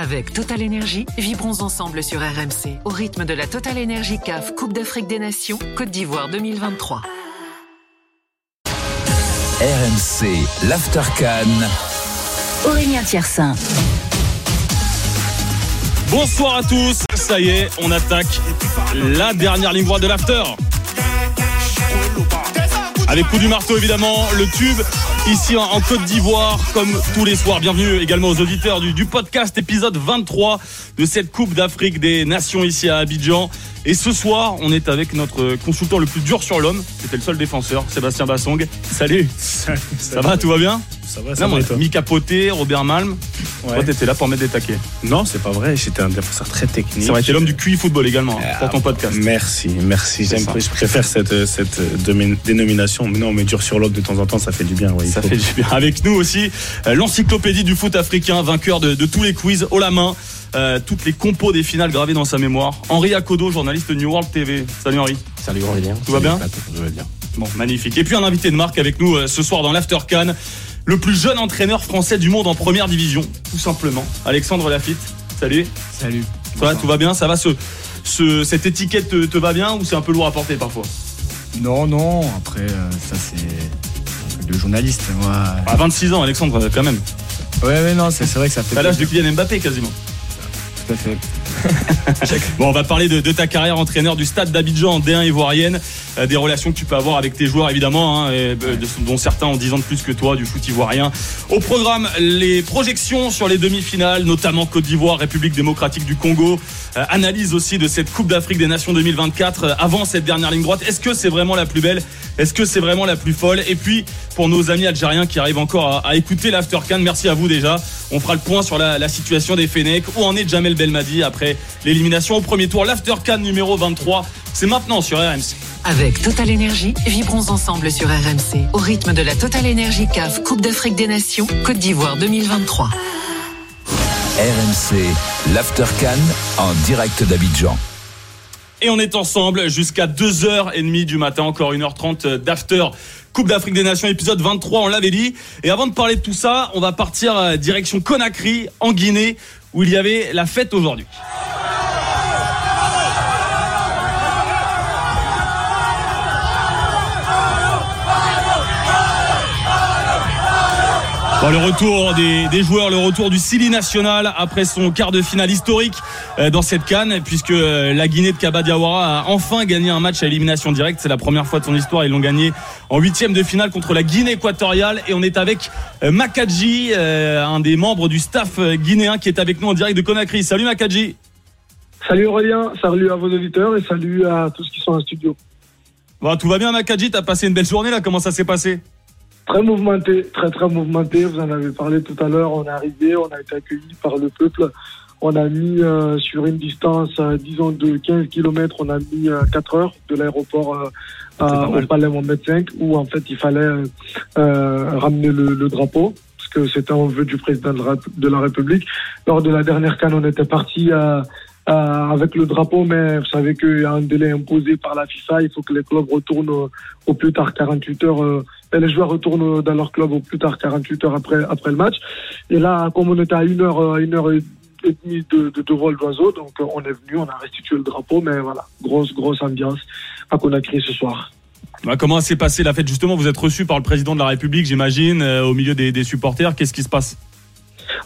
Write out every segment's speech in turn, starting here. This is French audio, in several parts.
Avec Total Energy, vibrons ensemble sur RMC au rythme de la Total Energy CAF Coupe d'Afrique des Nations Côte d'Ivoire 2023. RMC, l'After Aurélien Thiersin. Bonsoir à tous, ça y est, on attaque la dernière ligne droite de l'After. Avec coup du marteau évidemment, le tube ici en, Côte d'Ivoire comme tous les soirs. Bienvenue également aux auditeurs du, du podcast épisode 23 de cette Coupe d'Afrique des Nations ici à Abidjan. Et ce soir, on est avec notre consultant le plus dur sur l'homme. C'était le seul défenseur, Sébastien Bassong. Salut. ça va, tout va bien? Ça va, ça va. Mika Poté, Robert Malm. Ouais. Toi, t'étais là pour mettre des taquets. Non, c'est pas vrai. J'étais un défenseur très technique. Ça aurait été l'homme du QI football également hein, pour ton podcast. Merci, merci. J'aime, je préfère cette, cette dénomination. Mais non, mais dur sur l'homme de temps en temps, ça fait du bien. Ouais, ça fait du bien. Avec nous aussi, euh, l'encyclopédie du foot africain, vainqueur de, de tous les quiz haut la main. Euh, toutes les compos des finales gravées dans sa mémoire. Henri Akodo, journaliste de New World TV. Salut Henri. Salut Aurélien. Tout va bien Tout va bien. Bon, magnifique. Et puis un invité de marque avec nous euh, ce soir dans l'After Can, le plus jeune entraîneur français du monde en première division, tout simplement. Alexandre Lafitte. Salut. Salut. Toi, tout va bien? Ça va ce, ce, Cette étiquette te, te va bien ou c'est un peu lourd à porter parfois? Non, non. Après, euh, ça c'est le journaliste. Moi... À 26 ans, Alexandre, quand même. Ouais, mais non, c'est vrai que ça fait. T'as l'âge de Kylian Mbappé quasiment. Tout à fait. Bon, on va parler de, ta carrière entraîneur du stade d'Abidjan en D1 ivoirienne, euh, des relations que tu peux avoir avec tes joueurs évidemment, hein, euh, dont certains ont 10 ans de plus que toi du foot ivoirien. Au programme, les projections sur les demi-finales, notamment Côte d'Ivoire, République démocratique du Congo, euh, analyse aussi de cette Coupe d'Afrique des Nations 2024 euh, avant cette dernière ligne droite. Est-ce que c'est vraiment la plus belle? Est-ce que c'est vraiment la plus folle? Et puis pour nos amis algériens qui arrivent encore à, à écouter l'Aftercan, merci à vous déjà. On fera le point sur la, la situation des Fenech. Où en est Jamel Belmadi après l'élimination au premier tour. L'Aftercan numéro 23, c'est maintenant sur RMC. Avec Total Energy, vibrons ensemble sur RMC au rythme de la Total Energy CAF Coupe d'Afrique des Nations Côte d'Ivoire 2023. RMC, l'Aftercan en direct d'Abidjan. Et on est ensemble jusqu'à 2h30 du matin, encore 1h30 d'after. Coupe d'Afrique des Nations, épisode 23, on l'avait dit. Et avant de parler de tout ça, on va partir euh, direction Conakry, en Guinée, où il y avait la fête aujourd'hui. Bon, le retour des, des, joueurs, le retour du Sili national après son quart de finale historique euh, dans cette canne, puisque euh, la Guinée de Kaba Diawara a enfin gagné un match à élimination directe. C'est la première fois de son histoire. Ils l'ont gagné en huitième de finale contre la Guinée équatoriale. Et on est avec euh, Makadji, un des membres du staff guinéen qui est avec nous en direct de Conakry. Salut Makadji. Salut Aurélien, salut à vos auditeurs et salut à tous qui sont en studio. Bon, tout va bien Makadji, t'as passé une belle journée là, comment ça s'est passé? Très mouvementé, très très mouvementé. Vous en avez parlé tout à l'heure. On est arrivé, on a été accueillis par le peuple. On a mis euh, sur une distance, euh, disons, de 15 km, on a mis euh, 4 heures de l'aéroport au Palais Mohamed V, où en fait il fallait ramener le, le, drapeau, parce que c'était un vœu du président de la République. Lors de la dernière canne, on était parti euh, avec le drapeau, mais vous savez qu'il y a un délai imposé par la FIFA. Il faut que les clubs retournent au, au plus tard 48 heures. Euh, et les joueurs retournent dans leur club au plus tard 48 heures après après le match. Et là, comme on était à une heure, une heure et demie de, de, de vol d'oiseau, donc on est venu, on a restitué le drapeau, mais voilà, grosse grosse ambiance à Conakry ce soir. Bah, comment s'est passée la fête? Justement Vous êtes reçu par le président de la République, j'imagine, euh, au milieu des, des supporters. Qu'est-ce qui se passe?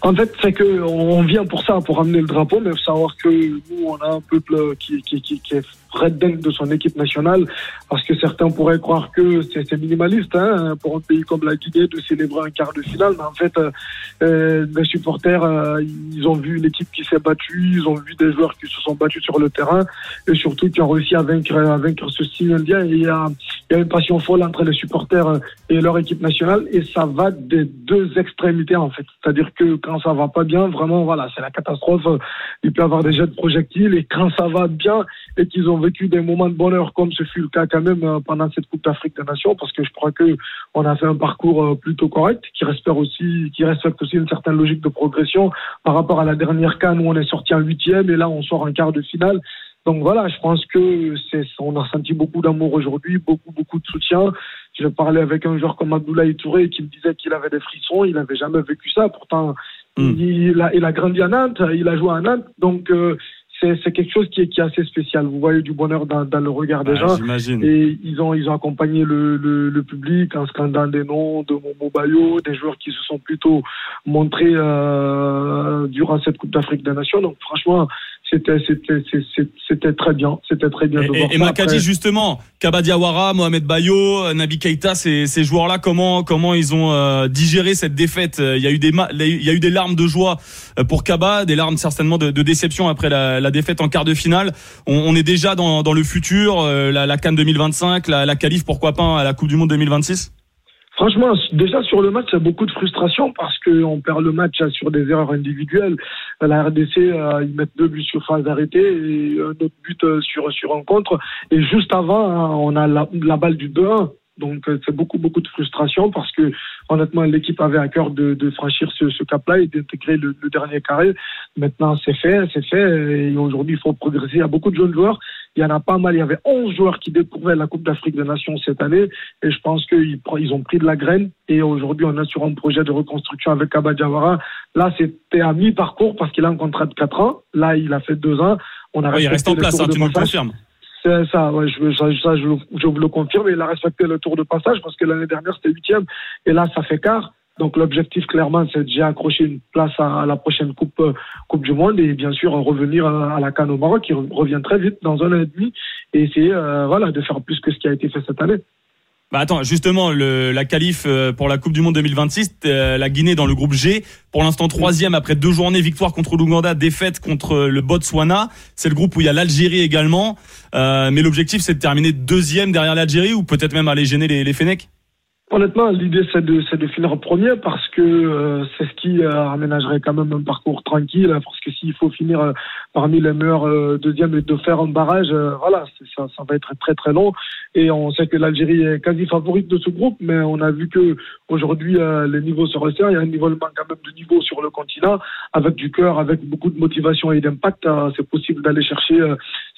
En fait, c'est que on vient pour ça, pour amener le drapeau, mais il faut savoir que nous, on a un peuple qui, qui, qui, qui est red de son équipe nationale, parce que certains pourraient croire que c'est minimaliste hein, pour un pays comme la Guinée de célébrer un quart de finale, mais en fait, euh, les supporters, euh, ils ont vu une équipe qui s'est battue, ils ont vu des joueurs qui se sont battus sur le terrain, et surtout qui ont réussi à vaincre, à vaincre ce style indien. Il y a, il y a une passion folle entre les supporters et leur équipe nationale, et ça va des deux extrémités en fait. C'est-à-dire que quand ça va pas bien, vraiment, voilà, c'est la catastrophe. Il peut y avoir des jets de projectiles, et quand ça va bien et qu'ils ont vécu des moments de bonheur comme ce fut le cas quand même euh, pendant cette Coupe d'Afrique des Nations parce que je crois que on a fait un parcours euh, plutôt correct qui respecte aussi qui respecte aussi une certaine logique de progression par rapport à la dernière canne où on est sorti en huitième et là on sort en quart de finale. Donc voilà, je pense que c'est, on a senti beaucoup d'amour aujourd'hui, beaucoup, beaucoup de soutien. Je parlais avec un joueur comme Abdoulaye Touré qui me disait qu'il avait des frissons, il n'avait jamais vécu ça. Pourtant, Mm. Il, a, il a grandi à Nantes, il a joué à Nantes, donc euh, c'est quelque chose qui est, qui est assez spécial. Vous voyez du bonheur dans, dans le regard des Ah, gens. Et ils ont, ils ont accompagné le, le, le public en scandant des noms de Momo Bayo, des joueurs qui se sont plutôt montrés euh, durant cette Coupe d'Afrique des Nations. Donc franchement, c'était c'était très bien, c'était très bien Et, de et, voir et ça. Makadji, justement, Kaba Diawara, Mohamed Bayo, Nabi Keita, ces, ces joueurs-là, comment comment ils ont euh, digéré cette défaite? Euh, Il y a eu des il y a eu des larmes de joie euh, pour Kaba, des larmes certainement de, de déception après la, la défaite en quart de finale. On, on est déjà dans, dans le futur, euh, la, la Cannes 2025, la, la qualif, pourquoi pas à la Coupe du Monde 2026 Franchement, déjà sur le match, il y a beaucoup de frustration parce qu'on perd le match euh, sur des erreurs individuelles. La RDC, euh, ils mettent deux buts sur phase arrêtée et un autre but euh, sur, sur un contre. Et juste avant, hein, on a la, balle du 2-1. Donc euh, c'est beaucoup beaucoup de frustration parce que honnêtement l'équipe avait à cœur de, franchir ce, ce cap-là et d'intégrer le, le dernier carré. Maintenant c'est fait, c'est fait et aujourd'hui il faut progresser. Il y a beaucoup de jeunes joueurs, il y en a pas mal. Il y avait 11 joueurs qui découvraient la Coupe d'Afrique des Nations cette année et je pense qu'ils ils ont pris de la graine et aujourd'hui on est sur un projet de reconstruction avec Kaba Diawara. Là c'était à mi-parcours parce qu'il a un contrat de 4 ans. Là il a fait 2 ans. On a Ouais, Il reste en place, hein, tu nous le confirmes. C'est ça, ouais, je, ça, je, je vous le confirme. Il a respecté le tour de passage parce que l'année dernière, c'était huitième. Et là, ça fait quart. Donc, l'objectif, clairement, c'est déjà accrocher une place à, à la prochaine coupe, euh, coupe du Monde et bien sûr, revenir à, la Cannes au Maroc, qui re- revient très vite dans un an et demi et essayer, euh, voilà, de faire plus que ce qui a été fait cette année. Bah attends, justement, le, la qualif euh, pour la Coupe du Monde 2026, euh, la Guinée dans le groupe G, pour l'instant troisième après deux journées, victoire contre l'Ouganda, défaite contre le Botswana. C'est le groupe où il y a l'Algérie également. Euh, mais l'objectif, c'est de terminer deuxième derrière l'Algérie ou peut-être même aller gêner les, les. Honnêtement, l'idée c'est de, c'est de finir premier parce que euh, c'est ce qui euh, aménagerait quand même un parcours tranquille. Parce que s'il faut finir euh, parmi les meilleurs euh, deuxièmes et de faire un barrage, euh, voilà, ça, ça va être très très long. Et on sait que l'Algérie est quasi favorite de ce groupe, mais on a vu que aujourd'hui les niveaux se resserrent. Il y a un nivellement quand même de niveau sur le continent, avec du cœur, avec beaucoup de motivation et d'impact. c'est possible d'aller chercher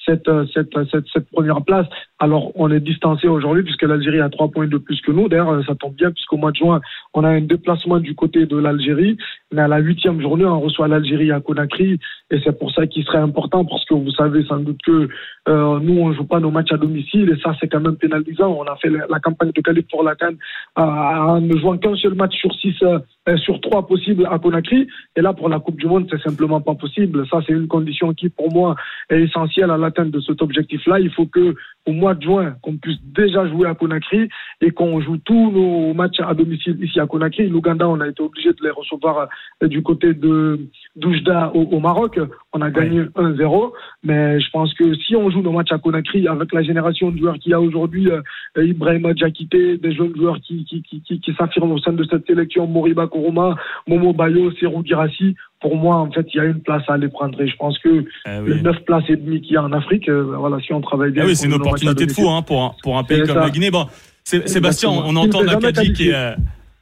cette, euh, cette, cette, cette première place. Alors, on est distancé aujourd'hui puisque l'Algérie a trois points de plus que nous. D'ailleurs, euh, ça tombe bien puisqu'au mois de juin, on a un déplacement du côté de l'Algérie. Mais à la huitième journée, on reçoit l'Algérie à Conakry. Et c'est pour ça qu'il serait important parce que vous savez sans doute que euh, nous, on joue pas nos matchs à domicile et ça, c'est quand même pénalisant. On a fait la, campagne de qualif pour la Cannes en ne jouant qu'un seul match sur six, euh, euh, sur trois possibles à Conakry. Et là, pour la Coupe du Monde, c'est simplement pas possible. Ça, c'est une condition qui, pour moi, est essentielle à l'atteinte de cet objectif-là. Il faut que au mois de juin, qu'on puisse déjà jouer à Conakry et qu'on joue tous nos matchs à domicile ici à Conakry. L'Ouganda, on a été obligé de les recevoir euh, du côté de d'Oujda au, au Maroc. On a gagné 1-0. Mais je pense que si on joue nos matchs à Conakry avec la génération de joueurs qu'il y a aujourd'hui, euh, Ibrahima Diakité, des jeunes joueurs qui, qui, qui, qui, qui s'affirment au sein de cette sélection, Moriba Koroma, Momo Bayo, Serou Girassi, pour moi, en fait, il y a une place à aller prendre. Et je pense que Eh les oui. 9 places et demie qu'il y a en Afrique, euh, voilà, si on travaille bien. Ah oui, c'est une opportunité de fou hein, pour, un, pour un pays comme ça. la Guinée. Bon, Sébastien, on, entend Nakadji qui est...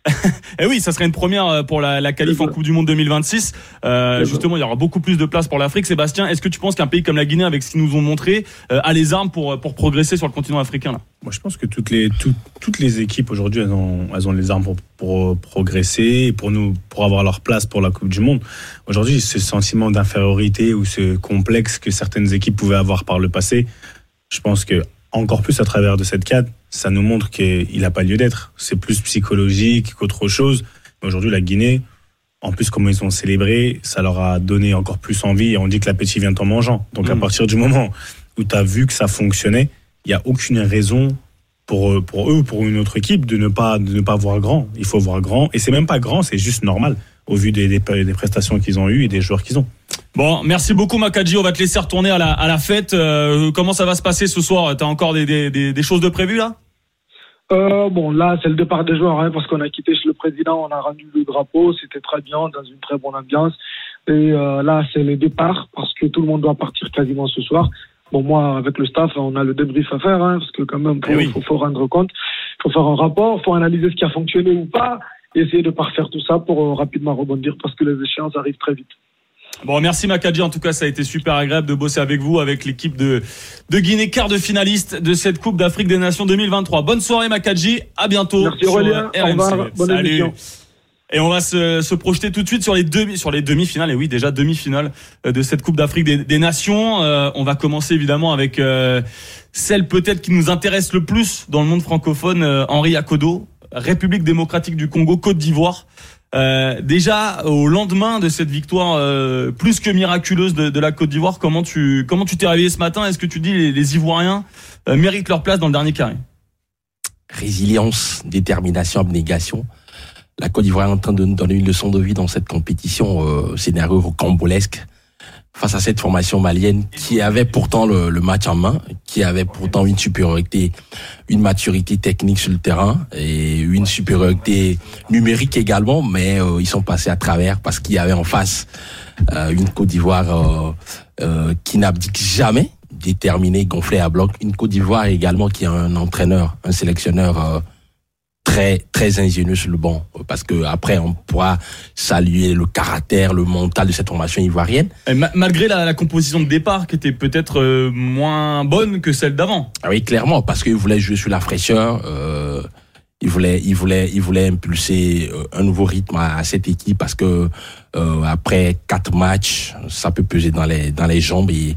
euh, Eh oui, ça serait une première euh, pour la, la qualif en. Coupe du Monde 2026. Euh, justement, il y aura beaucoup plus de place pour l'Afrique. Sébastien, est-ce que tu penses qu'un pays comme la Guinée, avec ce qu'ils nous ont montré, euh, a les armes pour, pour progresser sur le continent africain là? Moi, je pense que toutes les, tout- toutes les équipes aujourd'hui, elles ont, elles ont les armes pour, pour progresser, et pour, nous, pour avoir leur place pour la Coupe du Monde. Aujourd'hui, ce sentiment d'infériorité ou ce complexe que certaines équipes pouvaient avoir par le passé, je pense que encore plus à travers de cette cadre, ça nous montre qu'il n'a pas lieu d'être. C'est plus psychologique qu'autre chose. Mais Aujourd'hui, la Guinée, en plus, comment ils ont célébré, ça leur a donné encore plus envie. Et on dit que l'appétit vient en mangeant. Donc, à Mhm. partir du moment où tu as vu que ça fonctionnait, il n'y a aucune raison pour, eux- pour eux, pour une autre équipe, de ne, pas, de ne pas voir grand. Il faut voir grand. Et c'est même pas grand, c'est juste normal, au vu des, des, des prestations qu'ils ont eues et des joueurs qu'ils ont. Bon, merci beaucoup Makadji. On va te laisser retourner à la, à la fête. Euh, comment ça va se passer ce soir? T'as encore des, des choses de prévues là? Euh, bon, là, c'est le départ des joueurs, hein, parce qu'on a quitté chez le président, on a rendu le drapeau, c'était très bien, dans une très bonne ambiance. Et euh, là, c'est le départ, parce que tout le monde doit partir quasiment ce soir. Bon, moi, avec le staff, on a le débrief à faire, hein, parce que quand même, Eh il oui. faut, faut rendre compte, il faut faire un rapport, il faut analyser ce qui a fonctionné ou pas, et essayer de parfaire tout ça pour euh, rapidement rebondir, parce que les échéances arrivent très vite. Bon, merci Makadji. En tout cas, ça a été super agréable de bosser avec vous, avec l'équipe de, de Guinée, quart de finaliste de cette Coupe d'Afrique des Nations 2023. Bonne soirée Makadji. À bientôt. Merci sur Aurélien, au RMC. bonne Salut. émission. Et on va se, se projeter tout de suite sur les demi, sur les demi-finales. Et oui, déjà demi-finale euh, de cette Coupe d'Afrique des, des Nations. Euh, on va commencer évidemment avec euh, celle peut-être qui nous intéresse le plus dans le monde francophone, euh, Henri Akodo, République démocratique du Congo, Côte d'Ivoire. Euh, déjà au lendemain de cette victoire euh, plus que miraculeuse de, la Côte d'Ivoire, comment tu comment tu t'es réveillé ce matin? Est-ce que tu dis les, les Ivoiriens euh, méritent leur place dans le dernier carré? Résilience, détermination, abnégation. La Côte d'Ivoire est en train de nous donner une leçon de vie dans cette compétition, scénario rocambolesque, face à cette formation malienne qui avait pourtant le, match en main, qui avait pourtant une supériorité, une maturité technique sur le terrain et une supériorité numérique également, mais euh, ils sont passés à travers parce qu'il y avait en face euh, une Côte d'Ivoire euh, qui n'abdique jamais, déterminée, gonflée à bloc. Une Côte d'Ivoire également qui a un entraîneur, un sélectionneur très très ingénieux sur le banc parce que après on pourra saluer le caractère, le mental de cette formation ivoirienne. Et ma malgré la, la, composition de départ qui était peut-être euh, moins bonne que celle d'avant. Ah oui, clairement parce qu'il voulait jouer sur la fraîcheur. Euh, il voulait, il voulait, il voulait impulser euh, un nouveau rythme à, à cette équipe parce que euh, après quatre matchs, ça peut peser dans les dans les jambes et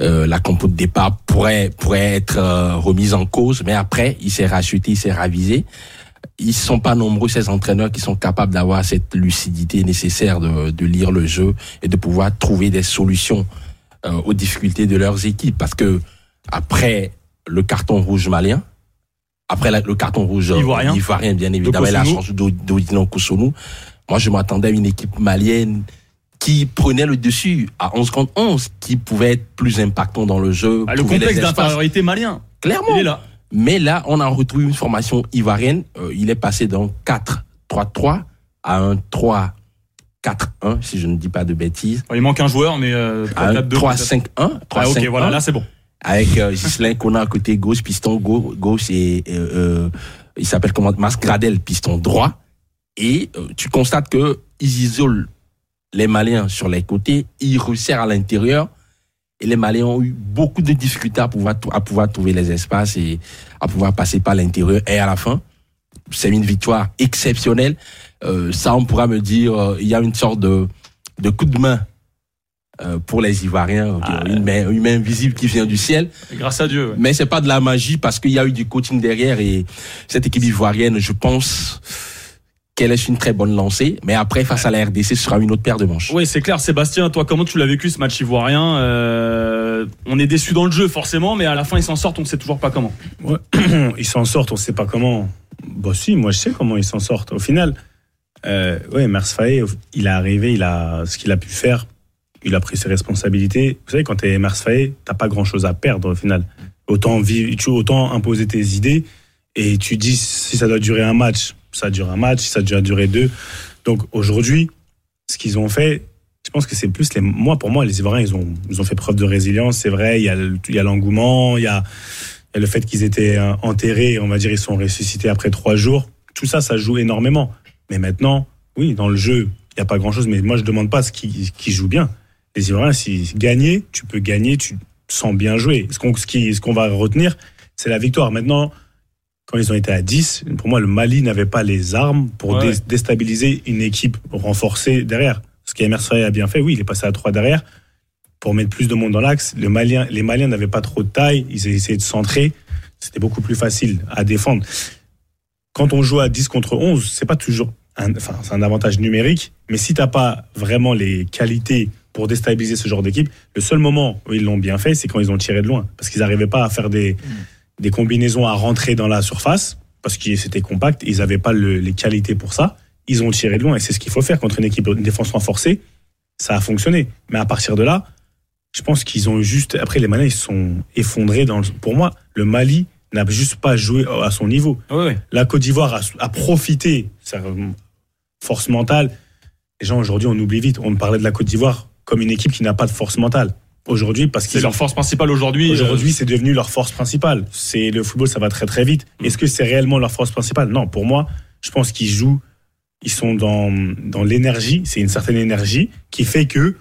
euh, la compo de départ pourrait pourrait être euh, remise en cause, mais après il s'est racheté, il s'est ravisé. Ils sont pas nombreux ces entraîneurs qui sont capables d'avoir cette lucidité nécessaire de, de lire le jeu et de pouvoir trouver des solutions euh, aux difficultés de leurs équipes, parce que après le carton rouge malien, après la, le carton rouge ivoirien, ivoirien bien évidemment, la chance d'Odino Kosonou, moi je m'attendais à une équipe malienne qui prenait le dessus à 11 contre 11, qui pouvait être plus impactant dans le jeu. Ah, le complexe d'infériorité malien. Clairement. Il est là. Mais là, on a retrouvé une formation ivoirienne. Euh, il est passé d'un 4-3-3 à un 3-4-1, si je ne dis pas de bêtises. Il manque un joueur, mais euh, 3-5-1. Ah, ok, voilà, là c'est bon. Avec euh, Gislain Kona à côté gauche, piston gauche, et euh, il s'appelle comment? Masgradel, piston droit. Et euh, tu constates que ils isolent les Maliens sur les côtés, ils resserrent à l'intérieur. Et les Maliens ont eu beaucoup de difficultés à pouvoir, à pouvoir trouver les espaces et à pouvoir passer par l'intérieur. Et à la fin, c'est une victoire exceptionnelle. Euh, ça, on pourra me dire, euh, il y a une sorte de, de coup de main euh, pour les Ivoiriens, ah, une, main, une main invisible qui vient du ciel. Grâce à Dieu. Ouais. Mais c'est pas de la magie parce qu'il y a eu du coaching derrière et cette équipe ivoirienne, je pense qu'elle est une très bonne lancée, mais après face à la RDC, ce sera une autre paire de manches. Oui, c'est clair. Sébastien, toi, comment tu l'as vécu ce match ivoirien euh, On est déçu dans le jeu forcément, mais à la fin ils s'en sortent, on ne sait toujours pas comment. Ouais. ils s'en sortent, on ne sait pas comment. Bah si, moi je sais comment ils s'en sortent. Au final, euh, ouais, Mers Faye, il est arrivé, il a ce qu'il a pu faire, il a pris ses responsabilités. Vous savez, quand tu es Mers Faye, t'as pas grand chose à perdre au final. Autant vivre, tu autant imposer tes idées et tu dis si ça doit durer un match ça dure un match, ça a déjà duré deux. Donc aujourd'hui, ce qu'ils ont fait, je pense que c'est plus les. Moi, pour moi, les Ivoiriens, ils ont, ils ont fait preuve de résilience. C'est vrai, il y a, l'engouement, il y a, il y a le fait qu'ils étaient enterrés, on va dire, ils sont ressuscités après trois jours. Tout ça, ça joue énormément. Mais maintenant, oui, dans le jeu, il n'y a pas grand-chose. Mais moi, je ne demande pas ce qui, qui joue bien. Les Ivoiriens, si gagner, tu peux gagner, tu sens bien jouer. Ce qu'on ce qu'on va retenir, c'est la victoire. Maintenant, quand ils ont été à 10, pour moi, le Mali n'avait pas les armes pour ouais. déstabiliser une équipe renforcée derrière. Ce qu'Emer a bien fait, oui, il est passé à 3 derrière pour mettre plus de monde dans l'axe. Le Malien, les Maliens n'avaient pas trop de taille, ils essayaient de centrer. C'était beaucoup plus facile à défendre. Quand on joue à 10 contre 11, c'est pas toujours un, enfin, c'est un avantage numérique, mais si t'as pas vraiment les qualités pour déstabiliser ce genre d'équipe, le seul moment où ils l'ont bien fait, c'est quand ils ont tiré de loin, parce qu'ils n'arrivaient pas à faire des, mmh des combinaisons à rentrer dans la surface parce que c'était compact. Ils n'avaient pas le, les qualités pour ça. Ils ont tiré de loin et c'est ce qu'il faut faire contre une équipe de défense renforcée. Ça a fonctionné. Mais à partir de là, je pense qu'ils ont juste. Après, les Maliens, ils sont effondrés. Dans le... Pour moi, le Mali n'a juste pas joué à son niveau. Oui, oui. La Côte d'Ivoire a, a, profité. Force mentale. Les gens, aujourd'hui, on oublie vite. On parlait de la Côte d'Ivoire comme une équipe qui n'a pas de force mentale aujourd'hui parce que c'est leur force principale aujourd'hui. Aujourd'hui, euh... c'est devenu leur force principale. C'est le football, ça va très très vite. Mmh. Est-ce que c'est réellement leur force principale? Non, pour moi, je pense qu'ils jouent, ils sont dans dans l'énergie. C'est une certaine énergie qui fait que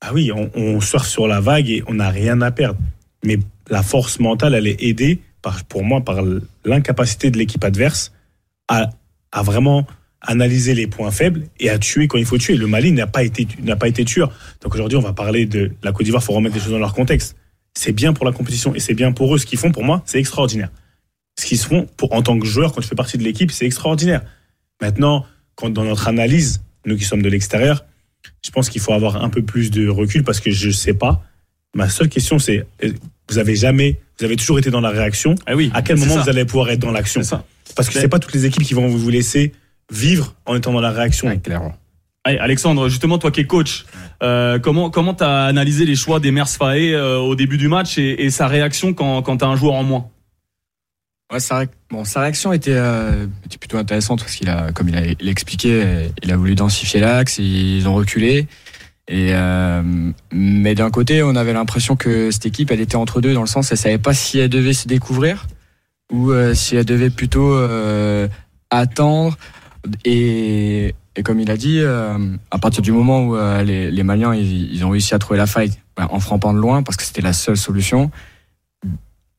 ah oui, on, on surfe sur la vague et on n'a rien à perdre. Mais la force mentale, elle est aidée par, pour moi, par l'incapacité de l'équipe adverse à, à vraiment analyser les points faibles et à tuer quand il faut tuer. Le Mali n'a pas été n'a pas été tueur. Donc aujourd'hui, on va parler de la Côte d'Ivoire. Il faut remettre les choses dans leur contexte. C'est bien pour la compétition et c'est bien pour eux. Ce qu'ils font pour moi, c'est extraordinaire. Ce qu'ils font pour en tant que joueur, quand tu fais partie de l'équipe, c'est extraordinaire. Maintenant, quand dans notre analyse, nous qui sommes de l'extérieur, je pense qu'il faut avoir un peu plus de recul parce que je sais pas. Ma seule question, c'est euh, vous avez jamais, vous avez toujours été dans la réaction. Ah oui, À quel moment ça. vous allez pouvoir être dans l'action. Parce que c'est pas toutes les équipes qui vont vous laisser vivre en étant dans la réaction. Ouais, clairement. Allez, Alexandre, justement, toi qui es coach, euh, comment comment t'as analysé les choix d'Emers Faé euh, au début du match et, et sa réaction quand, quand t'as un joueur en moins? Ouais, sa, ré- bon, sa réaction était, euh, était plutôt intéressante parce qu'il a, comme il a, il a expliqué, euh, il a voulu densifier l'axe, ils ont reculé. Et euh, mais d'un côté, on avait l'impression que cette équipe, elle était entre deux dans le sens, elle savait pas si elle devait se découvrir ou euh, si elle devait plutôt euh, attendre. Et, comme il a dit, euh, à partir du moment où euh, les, les Maliens ils, ont réussi à trouver la faille ben, en frappant de loin parce que c'était la seule solution,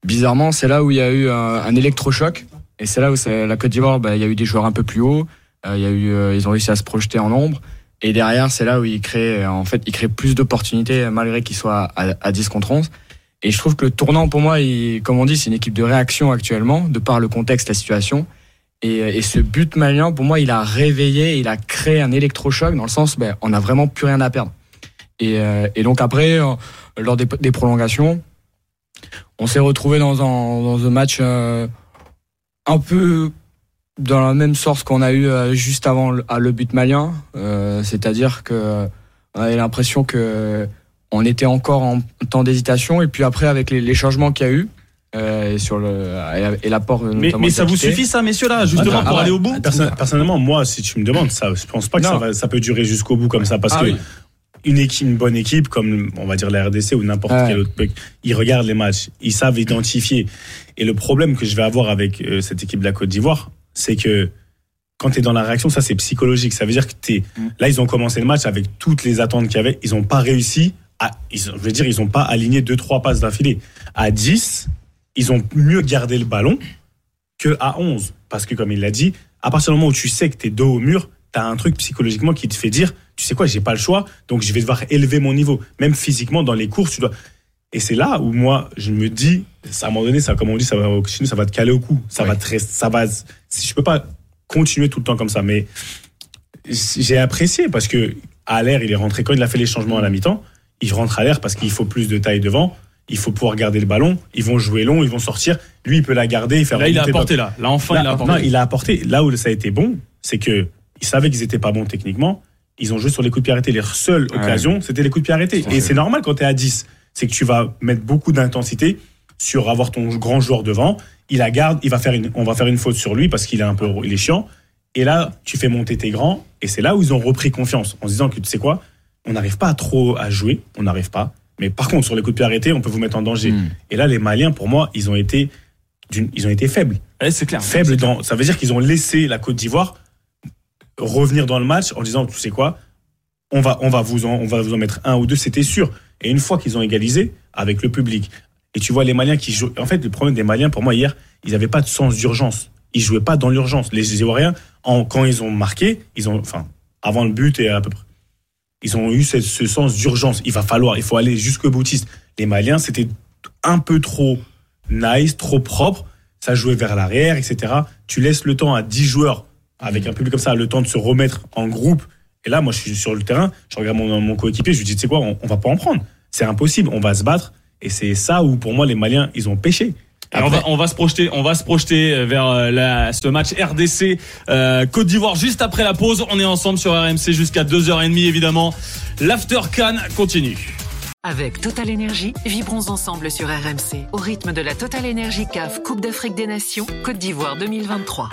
bizarrement, c'est là où il y a eu un, un électrochoc. Et c'est là où la Côte d'Ivoire, bah, il y a eu des joueurs un peu plus hauts. euh, il y a eu, ils ont réussi à se projeter en nombre. Et derrière, c'est là où ils créent, en fait, ils créent plus d'opportunités malgré qu'ils soient à, à 10 contre 11. Et je trouve que le tournant, pour moi, il, comme on dit, c'est une équipe de réaction actuellement, de par le contexte, la situation. Et, et ce but malien, pour moi, il a réveillé, il a créé un électrochoc dans le sens, ben, on n'a vraiment plus rien à perdre. Et, euh, et donc après, euh, lors des, prolongations, on s'est retrouvé dans un, dans un match euh, un peu dans la même sorte qu'on a eu euh, juste avant le, le but malien, Euh, c'est-à-dire que on avait l'impression que on était encore en temps d'hésitation et puis après avec les, les changements qu'il y a eu euh, et sur le et, l'apport Mais, mais ça vous suffit ça, messieurs là, justement Ah, pour ah, aller au bout? Perso- personnellement, moi, si tu me demandes, ça, je pense pas que ça, Non. va- ça peut durer jusqu'au bout comme ça, parce Ah que oui. une équipe, une bonne équipe, comme on va dire la RDC ou n'importe Ouais. quel autre ils regardent les matchs, ils savent identifier. Et le problème que je vais avoir avec euh, cette équipe de la Côte d'Ivoire, c'est que quand tu es dans la réaction, ça c'est psychologique. Ça veut dire que t'es Mm. là, ils ont commencé le match avec toutes les attentes qu'il y avait, ils n'ont pas réussi à, ils, je veux dire, ils n'ont pas aligné deux trois passes d'affilée. À 10, ils ont mieux gardé le ballon que à 11 parce que comme il l'a dit, à partir du moment où tu sais que tu es dos au mur, tu as un truc psychologiquement qui te fait dire tu sais quoi, j'ai pas le choix, donc je vais devoir élever mon niveau, même physiquement dans les courses, tu dois. Et c'est là où moi je me dis à un moment donné ça comme on dit ça va chez nous, ça va te caler au cou, ça Ouais. va te ça va si je peux pas continuer tout le temps comme ça mais j'ai apprécié parce que à l'air, il est rentré quand il a fait les changements à la mi-temps, il rentre à l'air parce qu'il faut plus de taille devant, il faut pouvoir garder le ballon, ils vont jouer long, ils vont sortir, lui il peut la garder et faire Là, il a apporté là. Là, enfin, Là, il a apporté. non, il a apporté. Là où ça a été bon, c'est que ils savaient qu'ils étaient pas bons techniquement. Ils ont joué sur les coups de pied arrêtés. Les seules Ouais. occasions, c'était les coups de pied arrêtés. Et c'est- c'est normal quand tu es à 10. C'est que tu vas mettre beaucoup d'intensité sur avoir ton grand joueur devant. Il la garde, il va faire une, on va faire une faute sur lui parce qu'il est un peu, il est chiant. Et là, tu fais monter tes grands. Et c'est là où ils ont repris confiance en se disant que tu sais quoi, on n'arrive pas à trop à jouer, on n'arrive pas. Mais par contre, sur les coups de pied arrêtés, on peut vous mettre en danger. Mm. Et là, les Maliens, pour moi, ils ont été, ils ont été faibles Ouais, c'est clair. faible dans. Ça veut dire qu'ils ont laissé la Côte d'Ivoire revenir dans le match en disant, tu sais quoi, on va, on va vous en, on va vous en mettre un ou deux, c'était sûr. Et une fois qu'ils ont égalisé avec le public, et tu vois les Maliens qui jouent. En fait, le problème des Maliens, pour moi hier, ils n'avaient pas de sens d'urgence. Ils jouaient pas dans l'urgence. Les Ivoiriens, en, quand ils ont marqué, ils ont, enfin, avant le but et à peu près, ils ont eu ce, sens d'urgence. Il va falloir, il faut aller jusqu'au boutiste. Les Maliens, c'était un peu trop nice, trop propre. Ça jouait vers l'arrière, etc. Tu laisses le temps à 10 joueurs, avec un public comme ça, le temps de se remettre en groupe. Et là, moi, je suis sur le terrain, je regarde mon, mon coéquipier, je lui dis, tu sais quoi, on, on va pas en prendre. C'est impossible, on va se battre. Et c'est ça où, pour moi, les Maliens, ils ont pêché. Et on va, on va se projeter, on va se projeter vers euh, la, ce match RDC euh, Côte d'Ivoire juste après la pause. On est ensemble sur RMC jusqu'à 2h30 évidemment. L'After Can continue. Avec Total Énergie, vibrons ensemble sur RMC au rythme de la Total Énergie CAF Coupe d'Afrique des Nations Côte d'Ivoire 2023.